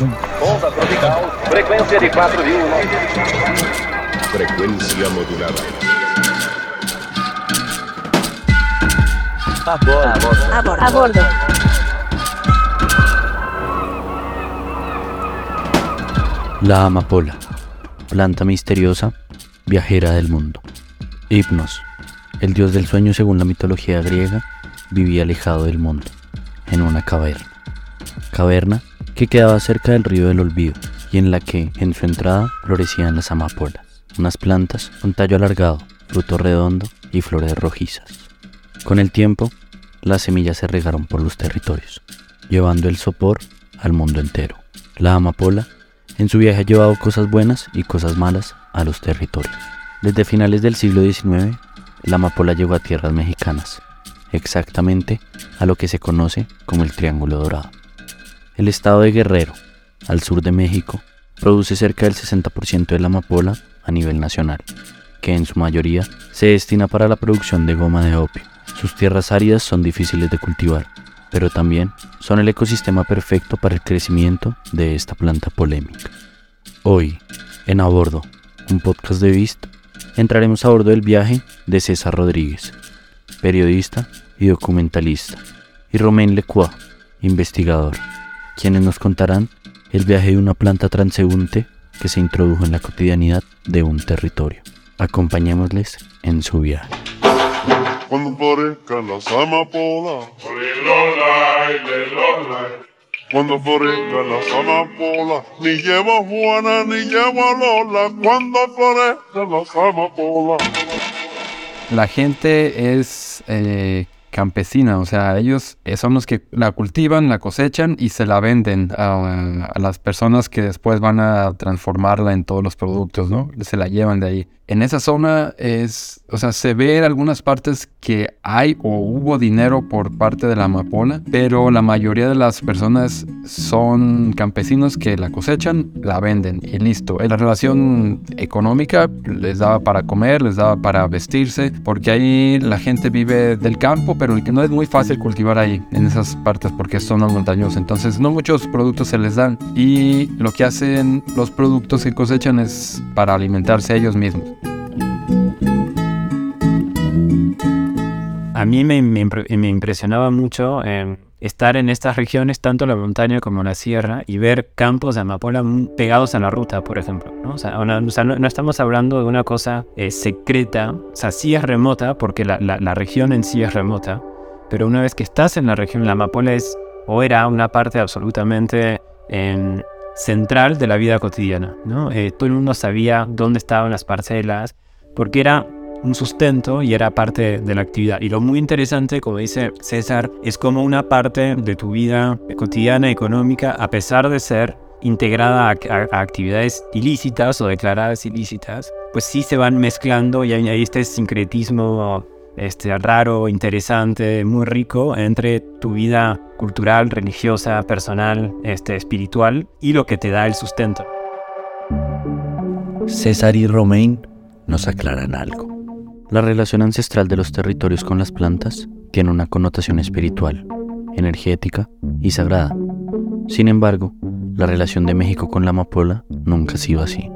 Onda tropical, frecuencia de 4.1. Frecuencia modulada. A bordo. A bordo. A bordo. La amapola, planta misteriosa, viajera del mundo. Hipnos, el dios del sueño según la mitología griega, vivía alejado del mundo, en una caverna. Caverna que quedaba cerca del río del olvido y en la que, en su entrada, florecían las amapolas, unas plantas con tallo alargado, fruto redondo y flores rojizas. Con el tiempo, las semillas se regaron por los territorios, llevando el sopor al mundo entero. La amapola en su viaje ha llevado cosas buenas y cosas malas a los territorios. Desde finales del siglo XIX, la amapola llegó a tierras mexicanas, exactamente a lo que se conoce como el Triángulo Dorado. El estado de Guerrero, al sur de México, produce cerca del 60% de la amapola a nivel nacional, que en su mayoría se destina para la producción de goma de opio. Sus tierras áridas son difíciles de cultivar, pero también son el ecosistema perfecto para el crecimiento de esta planta polémica. Hoy, en A Bordo, un podcast de Vist, entraremos a bordo del viaje de César Rodríguez, periodista y documentalista, y Romain Lecoix, investigador, quienes nos contarán el viaje de una planta transeúnte que se introdujo en la cotidianidad de un territorio. Acompañémosles en su viaje. Cuando florezcan las amapolas. Cuando florezcan las amapolas. Ni lleva Juana ni lleva Lola. Cuando florezcan las amapolas. La gente es eh, campesina, o sea, ellos eh, son los que la cultivan, la cosechan y se la venden a, a las personas que después van a transformarla en todos los productos, ¿no? Se la llevan de ahí. En esa zona es, o sea, se ve en algunas partes que hay o hubo dinero por parte de la amapola, pero la mayoría de las personas son campesinos que la cosechan, la venden y listo. La relación económica les daba para comer, les daba para vestirse, porque ahí la gente vive del campo, pero no es muy fácil cultivar ahí, en esas partes, porque son montañosas. Entonces, no muchos productos se les dan y lo que hacen los productos que cosechan es para alimentarse ellos mismos. A mí me, me me impresionaba mucho eh, estar en estas regiones, tanto la montaña como la sierra, y ver campos de amapola pegados a la ruta, por ejemplo. ¿no? O sea, una- o sea, no, no estamos hablando de una cosa eh, secreta, o sea, sí es remota, porque la, la- la región en sí es remota, pero una vez que estás en la región, la amapola es o era una parte absolutamente em, central de la vida cotidiana. ¿no? Eh, todo el mundo sabía dónde estaban las parcelas, porque era un sustento y era parte de la actividad. Y lo muy interesante, como dice César, es como una parte de tu vida cotidiana, económica, a pesar de ser integrada a, actividades ilícitas o declaradas ilícitas, pues sí se van mezclando y hay, hay este sincretismo este, raro, interesante, muy rico entre tu vida cultural, religiosa, personal, este, espiritual y lo que te da el sustento. César y Romain nos aclaran algo. La relación ancestral de los territorios con las plantas tiene una connotación espiritual, energética y sagrada. Sin embargo, la relación de México con la amapola nunca ha sido así.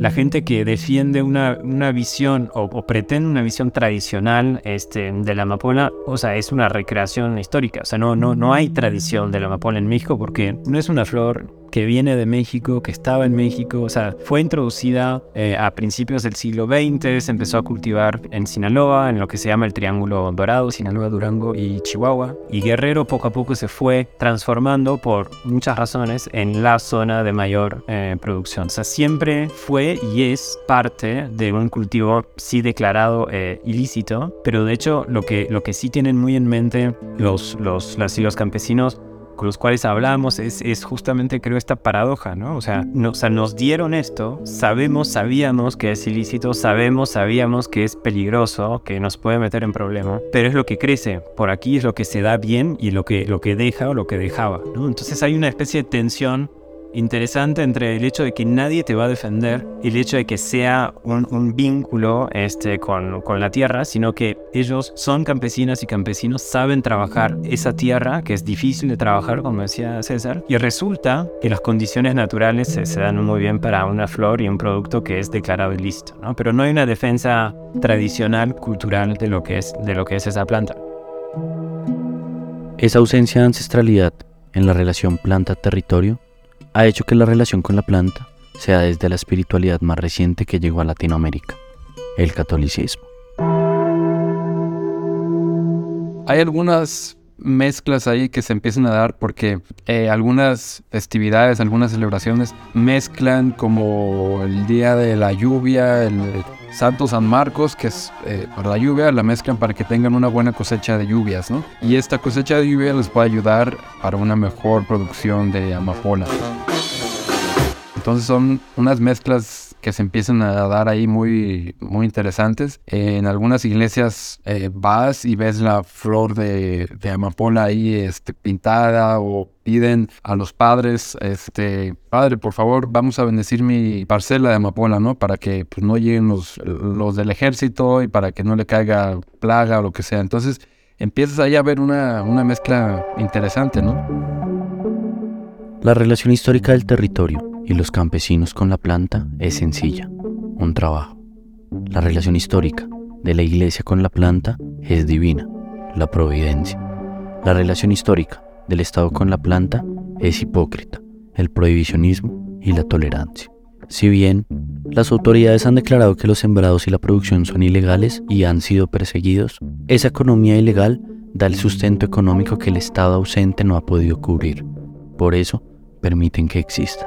La gente que defiende una, una visión o, pretende una visión tradicional este, de la amapola, o sea, es una recreación histórica. O sea, no, no, no hay tradición de la amapola en México porque no es una flor que viene de México, que estaba en México, o sea, fue introducida eh, a principios del siglo XX, se empezó a cultivar en Sinaloa, en lo que se llama el Triángulo Dorado, Sinaloa, Durango y Chihuahua, y Guerrero poco a poco se fue transformando por muchas razones en la zona de mayor eh, producción. O sea, siempre fue y es parte de un cultivo sí declarado eh, ilícito, pero de hecho lo que, lo que sí tienen muy en mente los, los, las- los campesinos con los cuales hablamos es, es justamente creo esta paradoja, ¿no? O sea, no- o sea, nos dieron esto, sabemos, sabíamos que es ilícito, sabemos, sabíamos que es peligroso, que nos puede meter en problemas, pero es lo que crece, por aquí es lo que se da bien y lo que, lo que deja o lo que dejaba, ¿no? Entonces hay una especie de tensión interesante entre el hecho de que nadie te va a defender y el hecho de que sea un, vínculo este, con, la tierra, sino que ellos son campesinas y campesinos, saben trabajar esa tierra, que es difícil de trabajar, como decía César, y resulta que las condiciones naturales se, dan muy bien para una flor y un producto que es declarado ilícito, ¿no? Pero no hay una defensa tradicional, cultural de lo que es, de lo que es esa planta. Esa ausencia de ancestralidad en la relación planta-territorio ha hecho que la relación con la planta sea desde la espiritualidad más reciente que llegó a Latinoamérica, el catolicismo. Hay algunas mezclas ahí que se empiezan a dar porque eh, algunas festividades, algunas celebraciones mezclan como el día de la lluvia, el Santo San Marcos, que es eh, para la lluvia, la mezclan para que tengan una buena cosecha de lluvias, ¿no? Y esta cosecha de lluvia les puede ayudar para una mejor producción de amapola. Entonces son unas mezclas que se empiezan a dar ahí muy, muy interesantes. en algunas iglesias eh, vas y ves la flor de, de, amapola ahí este, pintada o piden a los padres, este, padre, por favor, vamos a bendecir mi parcela de amapola, ¿no? Para que pues, no lleguen los, los del ejército y para que no le caiga plaga o lo que sea. Entonces empiezas ahí a ver una, una mezcla interesante, ¿no? La relación histórica del territorio y los campesinos con la planta es sencilla, un trabajo. La relación histórica de la iglesia con la planta es divina, la providencia. La relación histórica del Estado con la planta es hipócrita, el prohibicionismo y la tolerancia. Si bien las autoridades han declarado que los sembrados y la producción son ilegales y han sido perseguidos, esa economía ilegal da el sustento económico que el Estado ausente no ha podido cubrir. Por eso, permiten que exista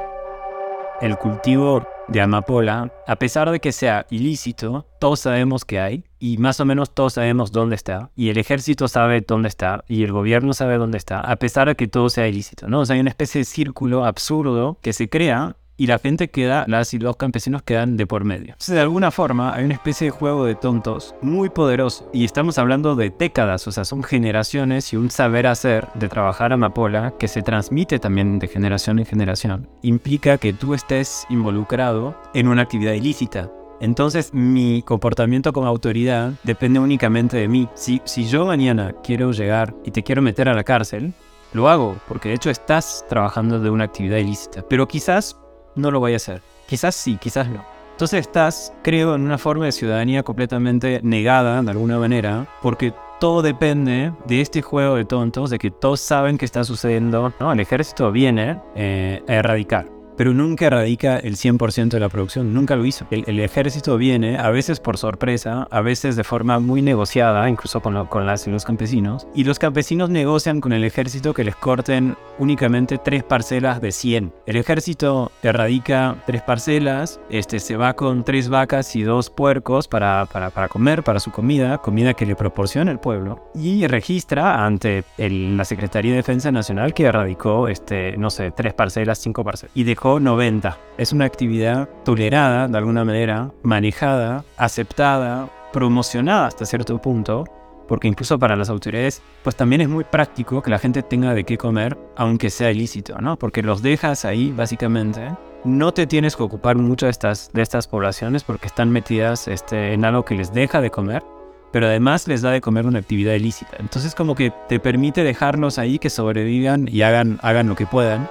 el cultivo de amapola, a pesar de que sea ilícito, todos sabemos que hay y más o menos todos sabemos dónde está y el ejército sabe dónde está y el gobierno sabe dónde está, a pesar de que todo sea ilícito, ¿no? O sea, hay una especie de círculo absurdo que se crea y la gente queda, las y los campesinos quedan de por medio. Entonces, de alguna forma, hay una especie de juego de tontos muy poderoso. Y estamos hablando de décadas, o sea, son generaciones y un saber hacer de trabajar amapola que se transmite también de generación en generación. Implica que tú estés involucrado en una actividad ilícita. Entonces mi comportamiento como autoridad depende únicamente de mí. Si, si yo mañana quiero llegar y te quiero meter a la cárcel, lo hago, porque de hecho estás trabajando de una actividad ilícita. Pero quizás no lo voy a hacer. Quizás sí, quizás no. Entonces estás, creo, en una forma de ciudadanía completamente negada, de alguna manera, porque todo depende de este juego de tontos, de que todos saben qué está sucediendo. ¿no? El ejército viene eh, a erradicar pero nunca erradica el 100% de la producción, nunca lo hizo. El, ejército viene, a veces por sorpresa, a veces de forma muy negociada, incluso con, con las, los campesinos, y los campesinos negocian con el ejército que les corten únicamente tres parcelas de 100. El ejército erradica tres parcelas, este, se va con tres vacas y dos puercos para, para, para comer, para su comida, comida que le proporciona el pueblo, y registra ante la Secretaría de Defensa Nacional que erradicó, este, no sé, tres parcelas, cinco parcelas, y dejó 90. Es una actividad tolerada, de alguna manera, manejada, aceptada, promocionada hasta cierto punto, porque incluso para las autoridades, pues también es muy práctico que la gente tenga de qué comer, aunque sea ilícito, ¿no? Porque los dejas ahí, básicamente. No te tienes que ocupar mucho de estas, de estas poblaciones porque están metidas este, en algo que les deja de comer, pero además les da de comer una actividad ilícita. Entonces como que te permite dejarlos ahí que sobrevivan y hagan, hagan lo que puedan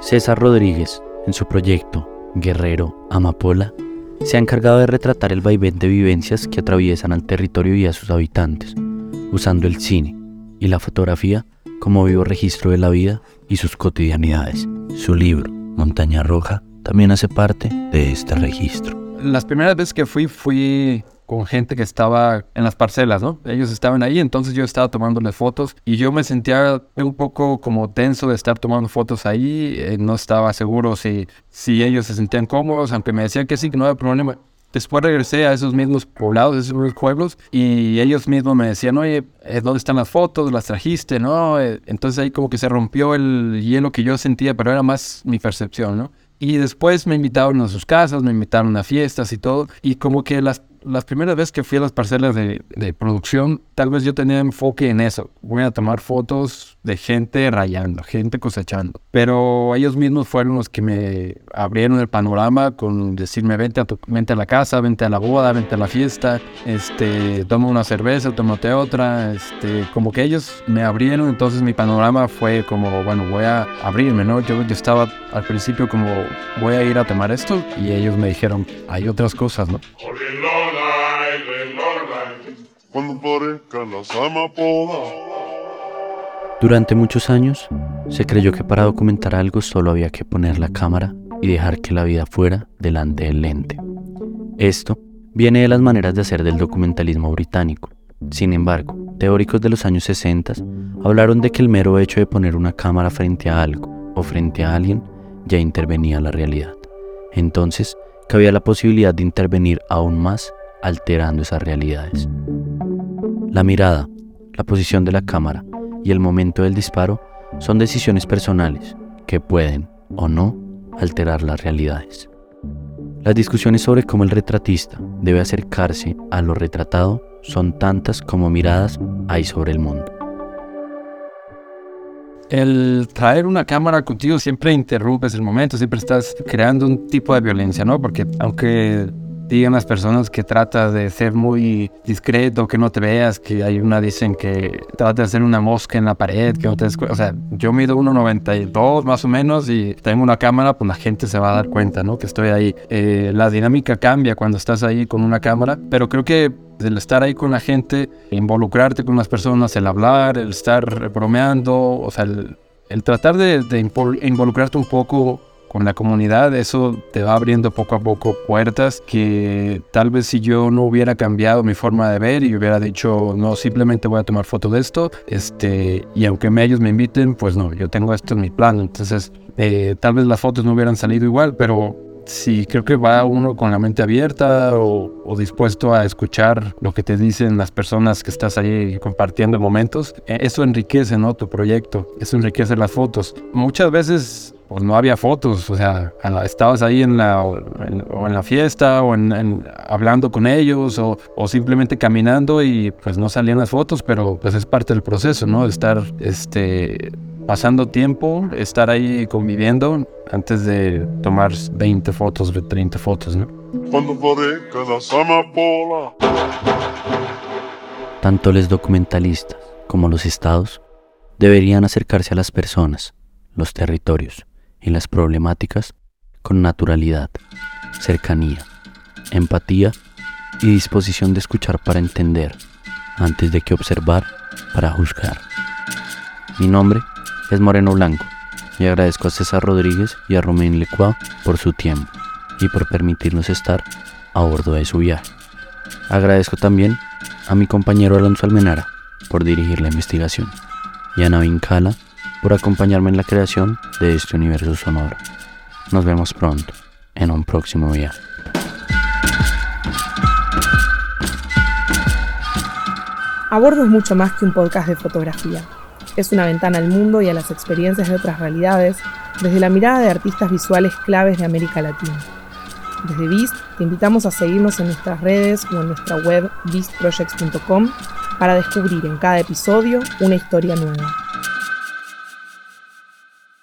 César Rodríguez, en su proyecto Guerrero Amapola, se ha encargado de retratar el vaivén de vivencias que atraviesan al territorio y a sus habitantes, usando el cine y la fotografía como vivo registro de la vida y sus cotidianidades. Su libro, Montaña Roja, también hace parte de este registro. Las primeras veces que fui, fui con gente que estaba en las parcelas, ¿no? Ellos estaban ahí, entonces yo estaba tomándoles fotos y yo me sentía un poco como tenso de estar tomando fotos ahí, eh, no estaba seguro si, si ellos se sentían cómodos, aunque me decían que sí, que no había problema. Después regresé a esos mismos poblados, esos mismos pueblos, y ellos mismos me decían, oye, eh, ¿dónde están las fotos? ¿Las trajiste? ¿No? Eh, entonces ahí como que se rompió el hielo que yo sentía, pero era más mi percepción, ¿no? Y después me invitaron a sus casas, me invitaron a fiestas y todo, y como que las las primeras veces que fui a las parcelas de, de, producción, tal vez yo tenía enfoque en eso. Voy a tomar fotos de gente rayando, gente cosechando. Pero ellos mismos fueron los que me abrieron el panorama con decirme, vente a, tu, vente a la casa, vente a la boda, vente a la fiesta, este, toma una cerveza, tómate otra. Este, como que ellos me abrieron, entonces mi panorama fue como, bueno, voy a abrirme, ¿no? Yo, yo estaba al principio como, voy a ir a tomar esto y ellos me dijeron, hay otras cosas, ¿no? Durante muchos años se creyó que para documentar algo solo había que poner la cámara y dejar que la vida fuera delante del lente. Esto viene de las maneras de hacer del documentalismo británico. Sin embargo, teóricos de los años 60 hablaron de que el mero hecho de poner una cámara frente a algo o frente a alguien ya intervenía la realidad. Entonces, cabía la posibilidad de intervenir aún más alterando esas realidades. La mirada, la posición de la cámara y el momento del disparo son decisiones personales que pueden o no alterar las realidades. Las discusiones sobre cómo el retratista debe acercarse a lo retratado son tantas como miradas hay sobre el mundo. El traer una cámara contigo siempre interrumpes el momento, siempre estás creando un tipo de violencia, ¿no? Porque aunque digan las personas que trata de ser muy discreto, que no te veas, que hay una dicen que trata de hacer una mosca en la pared, que no te O sea, yo mido 1,92 más o menos y tengo una cámara, pues la gente se va a dar cuenta, ¿no? Que estoy ahí. Eh, la dinámica cambia cuando estás ahí con una cámara, pero creo que el estar ahí con la gente, involucrarte con las personas, el hablar, el estar bromeando, o sea, el, tratar de, de involucrarte un poco con la comunidad, eso te va abriendo poco a poco puertas que tal vez si yo no hubiera cambiado mi forma de ver y hubiera dicho, no, simplemente voy a tomar foto de esto, este, y aunque ellos me inviten, pues no, yo tengo esto en mi plan, entonces eh, tal vez las fotos no hubieran salido igual, pero si creo que va uno con la mente abierta o, dispuesto a escuchar lo que te dicen las personas que estás ahí compartiendo momentos, eh, eso enriquece, ¿no? Tu proyecto, eso enriquece las fotos. Muchas veces pues no había fotos, o sea, estabas ahí en la, o en la fiesta o en, hablando con ellos o, o, simplemente caminando y pues no salían las fotos, pero pues es parte del proceso, ¿no? De estar este, pasando tiempo, estar ahí conviviendo antes de tomar 20 fotos, 30 fotos, ¿no? Tanto los documentalistas como los estados deberían acercarse a las personas, los territorios y las problemáticas con naturalidad, cercanía, empatía y disposición de escuchar para entender, antes de que observar para juzgar. Mi nombre es Moreno Blanco y agradezco a César Rodríguez y a Romén Lecua por su tiempo y por permitirnos estar a bordo de su viaje. Agradezco también a mi compañero Alonso Almenara por dirigir la investigación y a Navin Kala por acompañarme en la creación de este universo sonoro. Nos vemos pronto en un próximo viaje. A bordo es mucho más que un podcast de fotografía. Es una ventana al mundo y a las experiencias de otras realidades desde la mirada de artistas visuales claves de América Latina. Desde Beast te invitamos a seguirnos en nuestras redes o en nuestra web beastprojects.com para descubrir en cada episodio una historia nueva.